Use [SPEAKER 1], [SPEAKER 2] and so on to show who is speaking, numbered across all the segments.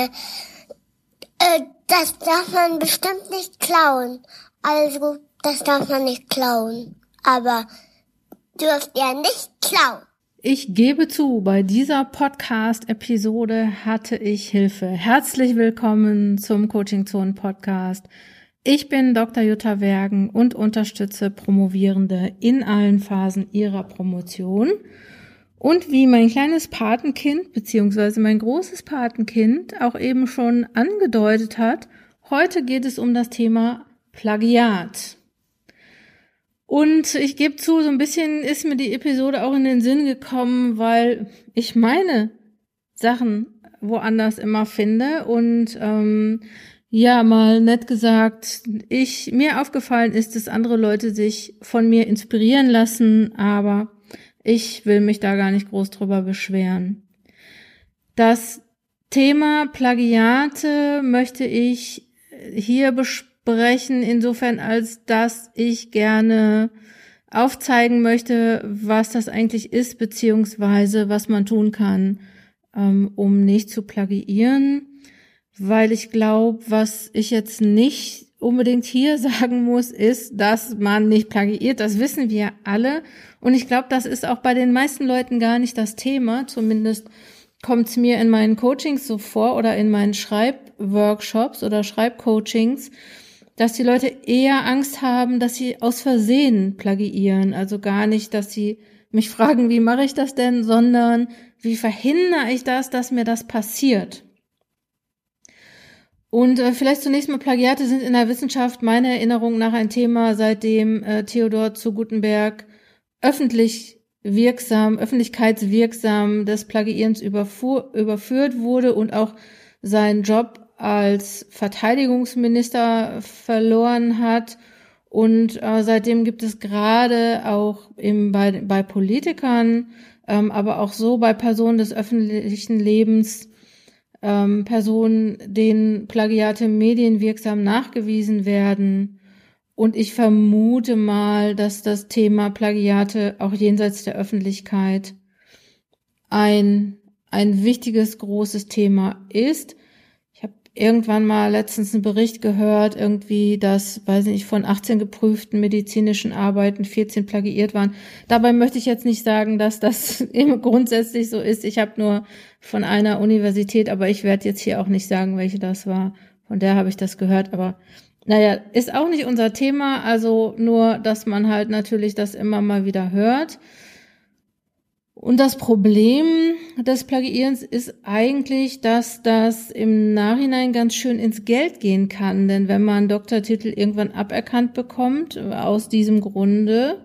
[SPEAKER 1] äh, äh, das darf man bestimmt nicht klauen. Also, das darf man nicht klauen. Aber dürft ihr nicht klauen.
[SPEAKER 2] Ich gebe zu, bei dieser Podcast-Episode hatte ich Hilfe. Herzlich willkommen zum Coaching Zone Podcast. Ich bin Dr. Jutta Wergen und unterstütze Promovierende in allen Phasen ihrer Promotion. Und wie mein kleines Patenkind beziehungsweise mein großes Patenkind auch eben schon angedeutet hat, heute geht es um das Thema Plagiat. Und ich gebe zu, so ein bisschen ist mir die Episode auch in den Sinn gekommen, weil ich meine Sachen woanders immer finde und ähm, ja, mal nett gesagt, ich mir aufgefallen ist, dass andere Leute sich von mir inspirieren lassen, aber ich will mich da gar nicht groß drüber beschweren. Das Thema Plagiate möchte ich hier besprechen sprechen, insofern als dass ich gerne aufzeigen möchte, was das eigentlich ist, beziehungsweise was man tun kann, ähm, um nicht zu plagiieren, weil ich glaube, was ich jetzt nicht unbedingt hier sagen muss, ist, dass man nicht plagiiert. Das wissen wir alle. Und ich glaube, das ist auch bei den meisten Leuten gar nicht das Thema. Zumindest kommt es mir in meinen Coachings so vor oder in meinen Schreibworkshops oder Schreibcoachings, dass die Leute eher Angst haben, dass sie aus Versehen plagiieren. Also gar nicht, dass sie mich fragen, wie mache ich das denn, sondern wie verhindere ich das, dass mir das passiert. Und äh, vielleicht zunächst mal Plagiate sind in der Wissenschaft meiner Erinnerung nach ein Thema, seitdem äh, Theodor zu Gutenberg öffentlich wirksam, öffentlichkeitswirksam des Plagiierens überfuhr, überführt wurde und auch seinen Job als Verteidigungsminister verloren hat. Und äh, seitdem gibt es gerade auch im, bei, bei Politikern, ähm, aber auch so bei Personen des öffentlichen Lebens, ähm, Personen, denen Plagiate medienwirksam nachgewiesen werden. Und ich vermute mal, dass das Thema Plagiate auch jenseits der Öffentlichkeit ein, ein wichtiges, großes Thema ist irgendwann mal letztens einen Bericht gehört, irgendwie, dass, weiß ich nicht, von 18 geprüften medizinischen Arbeiten 14 plagiiert waren. Dabei möchte ich jetzt nicht sagen, dass das eben grundsätzlich so ist. Ich habe nur von einer Universität, aber ich werde jetzt hier auch nicht sagen, welche das war. Von der habe ich das gehört, aber naja, ist auch nicht unser Thema, also nur, dass man halt natürlich das immer mal wieder hört. Und das Problem des Plagiierens ist eigentlich, dass das im Nachhinein ganz schön ins Geld gehen kann. Denn wenn man Doktortitel irgendwann aberkannt bekommt, aus diesem Grunde,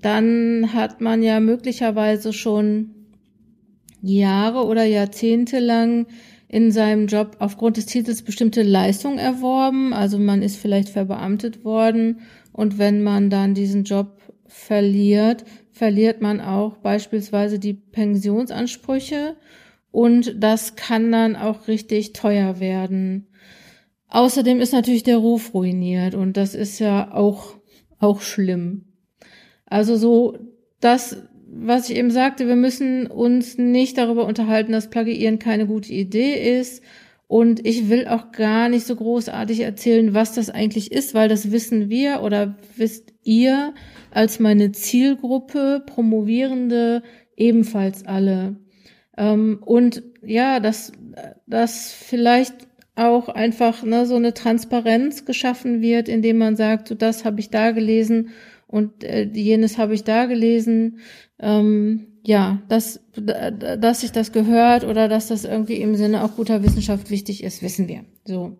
[SPEAKER 2] dann hat man ja möglicherweise schon Jahre oder Jahrzehnte lang in seinem Job aufgrund des Titels bestimmte Leistungen erworben. Also man ist vielleicht verbeamtet worden und wenn man dann diesen Job verliert, verliert man auch beispielsweise die Pensionsansprüche und das kann dann auch richtig teuer werden. Außerdem ist natürlich der Ruf ruiniert und das ist ja auch, auch schlimm. Also so, das, was ich eben sagte, wir müssen uns nicht darüber unterhalten, dass Plagiieren keine gute Idee ist. Und ich will auch gar nicht so großartig erzählen, was das eigentlich ist, weil das wissen wir oder wisst ihr als meine Zielgruppe, Promovierende ebenfalls alle. Ähm, und ja, dass, dass vielleicht auch einfach ne, so eine Transparenz geschaffen wird, indem man sagt, so das habe ich da gelesen und äh, jenes habe ich da gelesen. Ähm, ja, dass, dass sich das gehört oder dass das irgendwie im Sinne auch guter Wissenschaft wichtig ist, wissen wir. So.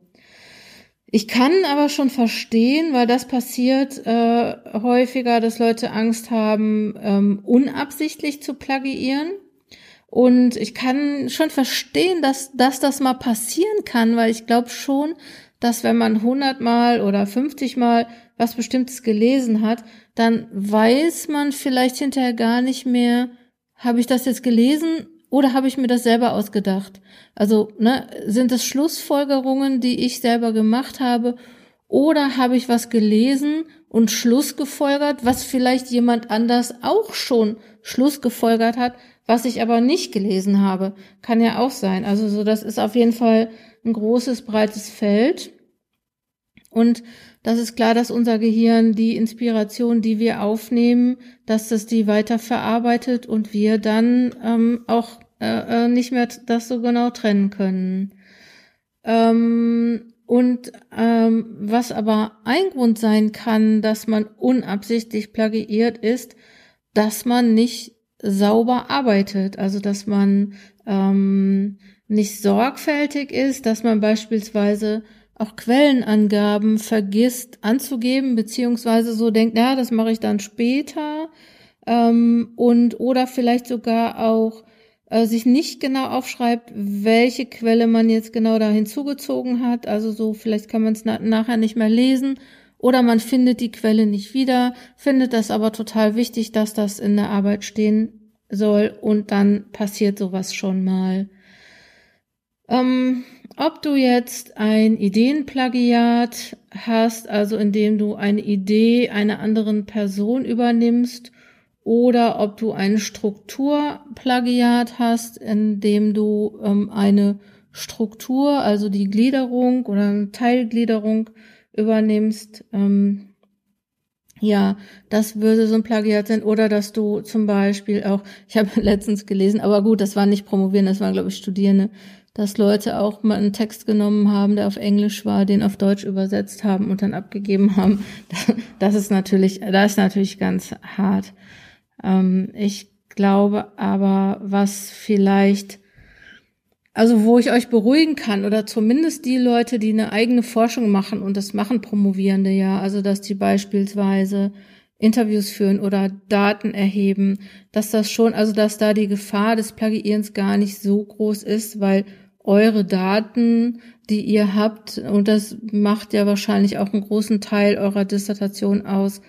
[SPEAKER 2] Ich kann aber schon verstehen, weil das passiert äh, häufiger, dass Leute Angst haben, ähm, unabsichtlich zu plagiieren. Und ich kann schon verstehen, dass, dass das mal passieren kann, weil ich glaube schon, dass wenn man 100 Mal oder 50 Mal was Bestimmtes gelesen hat, dann weiß man vielleicht hinterher gar nicht mehr, habe ich das jetzt gelesen oder habe ich mir das selber ausgedacht? Also, ne, sind das Schlussfolgerungen, die ich selber gemacht habe? Oder habe ich was gelesen und Schluss gefolgert, was vielleicht jemand anders auch schon Schluss gefolgert hat, was ich aber nicht gelesen habe? Kann ja auch sein. Also so, das ist auf jeden Fall ein großes, breites Feld. Und das ist klar, dass unser Gehirn die Inspiration, die wir aufnehmen, dass das die weiterverarbeitet und wir dann ähm, auch äh, äh nicht mehr das so genau trennen können. Ähm, und ähm, was aber ein Grund sein kann, dass man unabsichtlich plagiiert, ist, dass man nicht sauber arbeitet, also dass man ähm, nicht sorgfältig ist, dass man beispielsweise auch Quellenangaben vergisst anzugeben, beziehungsweise so denkt, ja, das mache ich dann später, ähm, und oder vielleicht sogar auch äh, sich nicht genau aufschreibt, welche Quelle man jetzt genau da hinzugezogen hat. Also so, vielleicht kann man es na nachher nicht mehr lesen oder man findet die Quelle nicht wieder, findet das aber total wichtig, dass das in der Arbeit stehen soll und dann passiert sowas schon mal. Ähm, ob du jetzt ein Ideenplagiat hast, also indem du eine Idee einer anderen Person übernimmst oder ob du ein Strukturplagiat hast, in dem du ähm, eine Struktur, also die Gliederung oder eine Teilgliederung übernimmst. Ähm, ja, das würde so ein Plagiat sein. Oder dass du zum Beispiel auch, ich habe letztens gelesen, aber gut, das war nicht promovieren, das waren, glaube ich, Studierende, dass Leute auch mal einen Text genommen haben, der auf Englisch war, den auf Deutsch übersetzt haben und dann abgegeben haben. Das ist natürlich, das ist natürlich ganz hart. Ähm, ich glaube aber, was vielleicht, also wo ich euch beruhigen kann, oder zumindest die Leute, die eine eigene Forschung machen, und das machen Promovierende ja, also dass die beispielsweise Interviews führen oder Daten erheben, dass das schon, also dass da die Gefahr des Plagiierens gar nicht so groß ist, weil eure Daten, die ihr habt, und das macht ja wahrscheinlich auch einen großen Teil eurer Dissertation aus,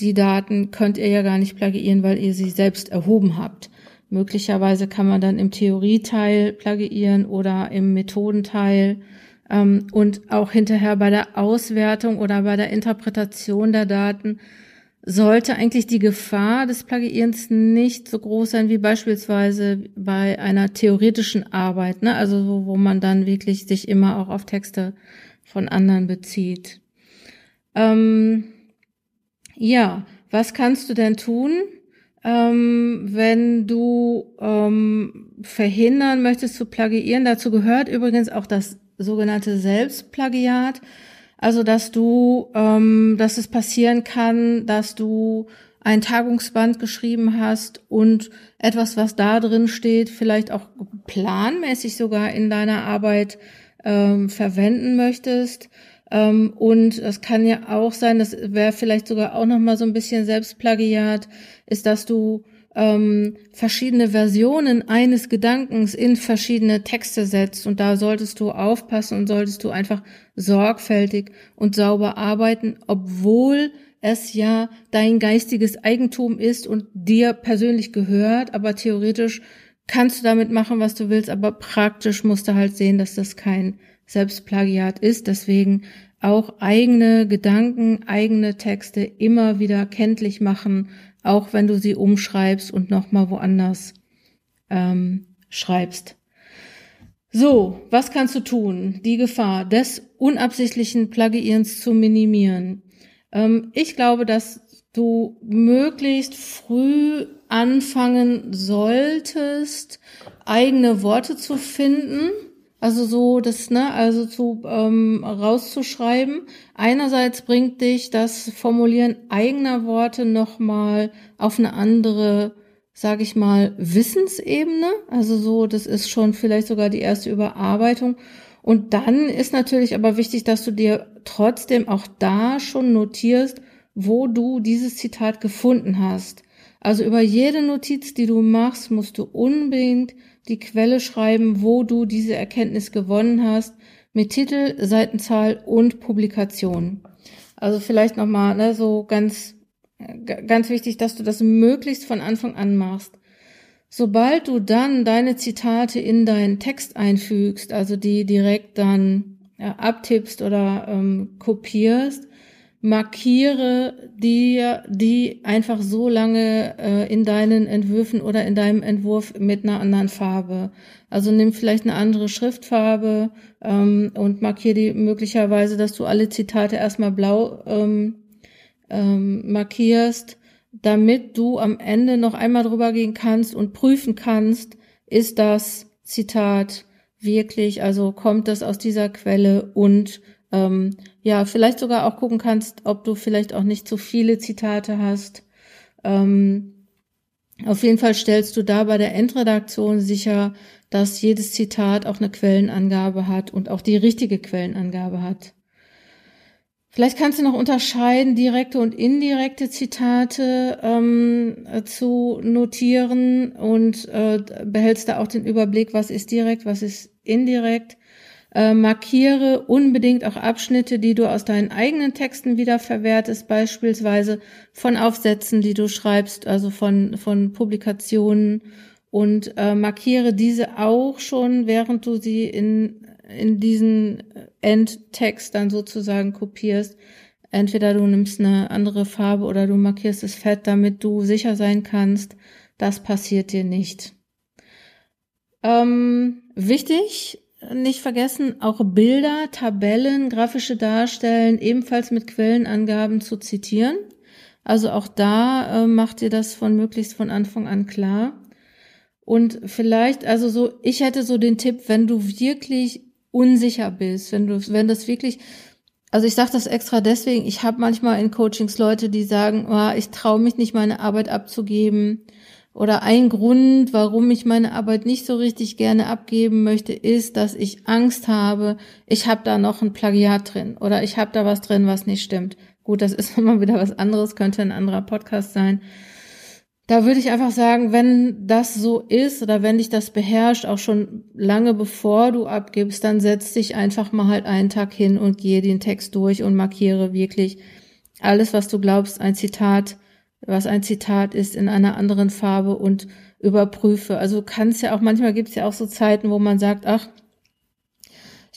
[SPEAKER 2] die Daten könnt ihr ja gar nicht plagiieren, weil ihr sie selbst erhoben habt. Möglicherweise kann man dann im Theorieteil plagiieren oder im Methodenteil ähm, und auch hinterher bei der Auswertung oder bei der Interpretation der Daten sollte eigentlich die Gefahr des Plagiierens nicht so groß sein wie beispielsweise bei einer theoretischen Arbeit, ne? also wo, wo man dann wirklich sich immer auch auf Texte von anderen bezieht. Ähm, ja, was kannst du denn tun, ähm, wenn du ähm, verhindern möchtest zu plagiieren? Dazu gehört übrigens auch das sogenannte Selbstplagiat. Also, dass du, ähm, dass es passieren kann, dass du ein Tagungsband geschrieben hast und etwas, was da drin steht, vielleicht auch planmäßig sogar in deiner Arbeit ähm, verwenden möchtest. Ähm, und es kann ja auch sein, das wäre vielleicht sogar auch noch mal so ein bisschen Selbstplagiat, ist, dass du ähm, verschiedene Versionen eines Gedankens in verschiedene Texte setzt. Und da solltest du aufpassen und solltest du einfach sorgfältig und sauber arbeiten, obwohl es ja dein geistiges Eigentum ist und dir persönlich gehört, aber theoretisch kannst du damit machen, was du willst, aber praktisch musst du halt sehen, dass das kein Selbstplagiat ist. Deswegen auch eigene Gedanken, eigene Texte immer wieder kenntlich machen, auch wenn du sie umschreibst und nochmal woanders ähm, schreibst. So, was kannst du tun, die Gefahr des unabsichtlichen Plagiierens zu minimieren? Ähm, ich glaube, dass du möglichst früh anfangen solltest, eigene Worte zu finden also so das, ne, also zu ähm, rauszuschreiben. Einerseits bringt dich das Formulieren eigener Worte nochmal auf eine andere, sag ich mal, Wissensebene. Also so, das ist schon vielleicht sogar die erste Überarbeitung. Und dann ist natürlich aber wichtig, dass du dir trotzdem auch da schon notierst, wo du dieses Zitat gefunden hast. Also über jede Notiz, die du machst, musst du unbedingt die Quelle schreiben, wo du diese Erkenntnis gewonnen hast, mit Titel, Seitenzahl und Publikation. Also vielleicht nochmal, ne, so ganz, ganz wichtig, dass du das möglichst von Anfang an machst. Sobald du dann deine Zitate in deinen Text einfügst, also die direkt dann ja, abtippst oder ähm, kopierst, markiere dir die einfach so lange äh, in deinen Entwürfen oder in deinem Entwurf mit einer anderen Farbe. Also nimm vielleicht eine andere Schriftfarbe ähm, und markiere die möglicherweise, dass du alle Zitate erstmal blau ähm, ähm, markierst, damit du am Ende noch einmal drüber gehen kannst und prüfen kannst, ist das Zitat wirklich, also kommt das aus dieser Quelle und ähm, ja, vielleicht sogar auch gucken kannst, ob du vielleicht auch nicht zu viele Zitate hast. Ähm, auf jeden Fall stellst du da bei der Endredaktion sicher, dass jedes Zitat auch eine Quellenangabe hat und auch die richtige Quellenangabe hat. Vielleicht kannst du noch unterscheiden, direkte und indirekte Zitate ähm, zu notieren und äh, behältst da auch den Überblick, was ist direkt, was ist indirekt. Äh, markiere unbedingt auch Abschnitte, die du aus deinen eigenen Texten wiederverwertest, beispielsweise von Aufsätzen, die du schreibst, also von, von Publikationen und äh, markiere diese auch schon, während du sie in, in diesen Endtext dann sozusagen kopierst. Entweder du nimmst eine andere Farbe oder du markierst es fett, damit du sicher sein kannst, das passiert dir nicht. Ähm, wichtig, nicht vergessen, auch Bilder, Tabellen, grafische Darstellen ebenfalls mit Quellenangaben zu zitieren. Also auch da äh, macht ihr das von möglichst von Anfang an klar. Und vielleicht, also so, ich hätte so den Tipp, wenn du wirklich unsicher bist, wenn du, wenn das wirklich, also ich sage das extra deswegen, ich habe manchmal in Coachings Leute, die sagen, oh, ich traue mich nicht, meine Arbeit abzugeben oder ein Grund, warum ich meine Arbeit nicht so richtig gerne abgeben möchte, ist, dass ich Angst habe, ich habe da noch ein Plagiat drin oder ich habe da was drin, was nicht stimmt. Gut, das ist immer wieder was anderes, könnte ein anderer Podcast sein. Da würde ich einfach sagen, wenn das so ist oder wenn dich das beherrscht, auch schon lange bevor du abgibst, dann setz dich einfach mal halt einen Tag hin und gehe den Text durch und markiere wirklich alles, was du glaubst, ein Zitat was ein Zitat ist, in einer anderen Farbe und überprüfe. Also kannst ja auch, manchmal gibt es ja auch so Zeiten, wo man sagt, ach,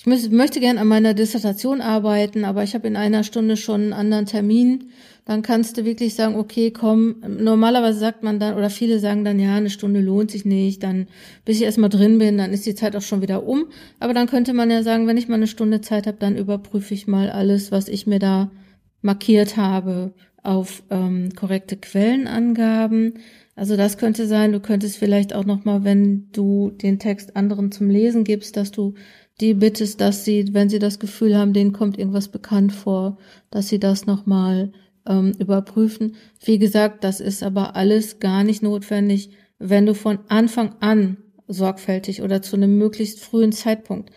[SPEAKER 2] ich möchte gern an meiner Dissertation arbeiten, aber ich habe in einer Stunde schon einen anderen Termin. Dann kannst du wirklich sagen, okay, komm, normalerweise sagt man dann, oder viele sagen dann, ja, eine Stunde lohnt sich nicht, dann, bis ich erstmal drin bin, dann ist die Zeit auch schon wieder um. Aber dann könnte man ja sagen, wenn ich mal eine Stunde Zeit habe, dann überprüfe ich mal alles, was ich mir da markiert habe auf ähm, korrekte Quellenangaben. Also das könnte sein, du könntest vielleicht auch nochmal, wenn du den Text anderen zum Lesen gibst, dass du die bittest, dass sie, wenn sie das Gefühl haben, denen kommt irgendwas bekannt vor, dass sie das nochmal ähm, überprüfen. Wie gesagt, das ist aber alles gar nicht notwendig, wenn du von Anfang an sorgfältig oder zu einem möglichst frühen Zeitpunkt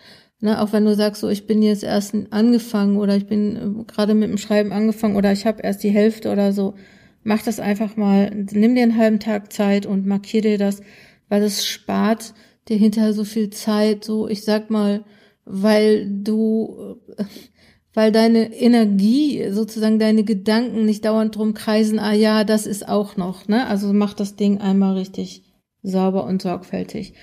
[SPEAKER 2] Ne, auch wenn du sagst, so ich bin jetzt erst angefangen oder ich bin äh, gerade mit dem Schreiben angefangen oder ich habe erst die Hälfte oder so, mach das einfach mal, nimm dir einen halben Tag Zeit und markier dir das, weil das spart dir hinterher so viel Zeit, so ich sag mal, weil du, äh, weil deine Energie, sozusagen deine Gedanken nicht dauernd drum kreisen, ah ja, das ist auch noch, ne? Also mach das Ding einmal richtig sauber und sorgfältig.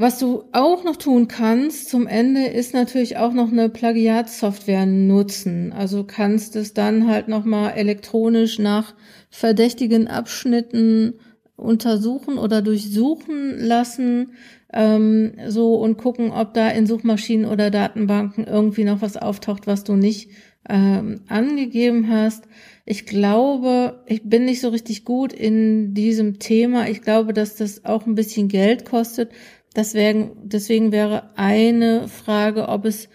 [SPEAKER 2] Was du auch noch tun kannst zum Ende ist natürlich auch noch eine Plagiatsoftware nutzen. Also kannst es dann halt nochmal elektronisch nach verdächtigen Abschnitten untersuchen oder durchsuchen lassen, ähm, so und gucken, ob da in Suchmaschinen oder Datenbanken irgendwie noch was auftaucht, was du nicht ähm, angegeben hast. Ich glaube, ich bin nicht so richtig gut in diesem Thema. Ich glaube, dass das auch ein bisschen Geld kostet. Deswegen, deswegen wäre eine Frage, ob es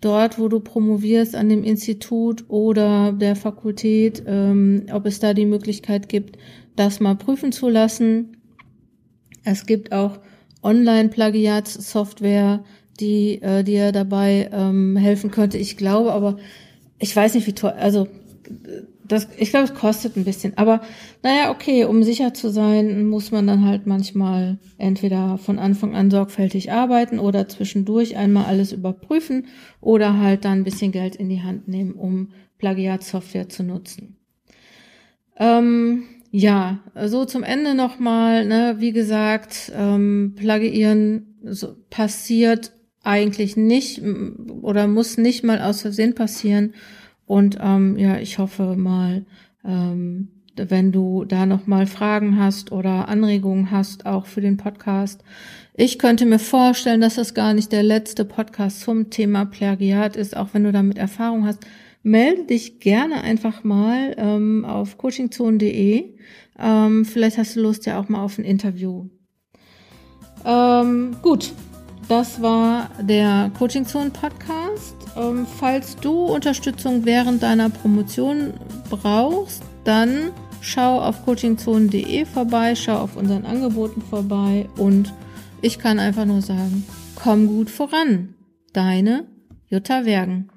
[SPEAKER 2] dort, wo du promovierst, an dem Institut oder der Fakultät, ähm, ob es da die Möglichkeit gibt, das mal prüfen zu lassen. Es gibt auch Online-Plagiatssoftware, die äh, dir dabei ähm, helfen könnte. Ich glaube aber, ich weiß nicht, wie teuer, also das, ich glaube, es kostet ein bisschen. Aber naja, okay, um sicher zu sein, muss man dann halt manchmal entweder von Anfang an sorgfältig arbeiten oder zwischendurch einmal alles überprüfen oder halt dann ein bisschen Geld in die Hand nehmen, um Plagiatsoftware zu nutzen. Ähm, ja, so zum Ende nochmal, ne, wie gesagt, ähm, Plagiieren so, passiert eigentlich nicht oder muss nicht mal aus Versehen passieren. Und ähm, ja, ich hoffe mal, ähm, wenn du da noch mal Fragen hast oder Anregungen hast, auch für den Podcast. Ich könnte mir vorstellen, dass das gar nicht der letzte Podcast zum Thema Plagiat ist, auch wenn du damit Erfahrung hast. Melde dich gerne einfach mal ähm, auf coachingzone.de. Ähm, vielleicht hast du Lust ja auch mal auf ein Interview. Ähm, gut, das war der Coaching Zone Podcast. Ähm, falls du Unterstützung während deiner Promotion brauchst, dann schau auf coachingzone.de vorbei, schau auf unseren Angeboten vorbei und ich kann einfach nur sagen, komm gut voran. Deine Jutta Wergen.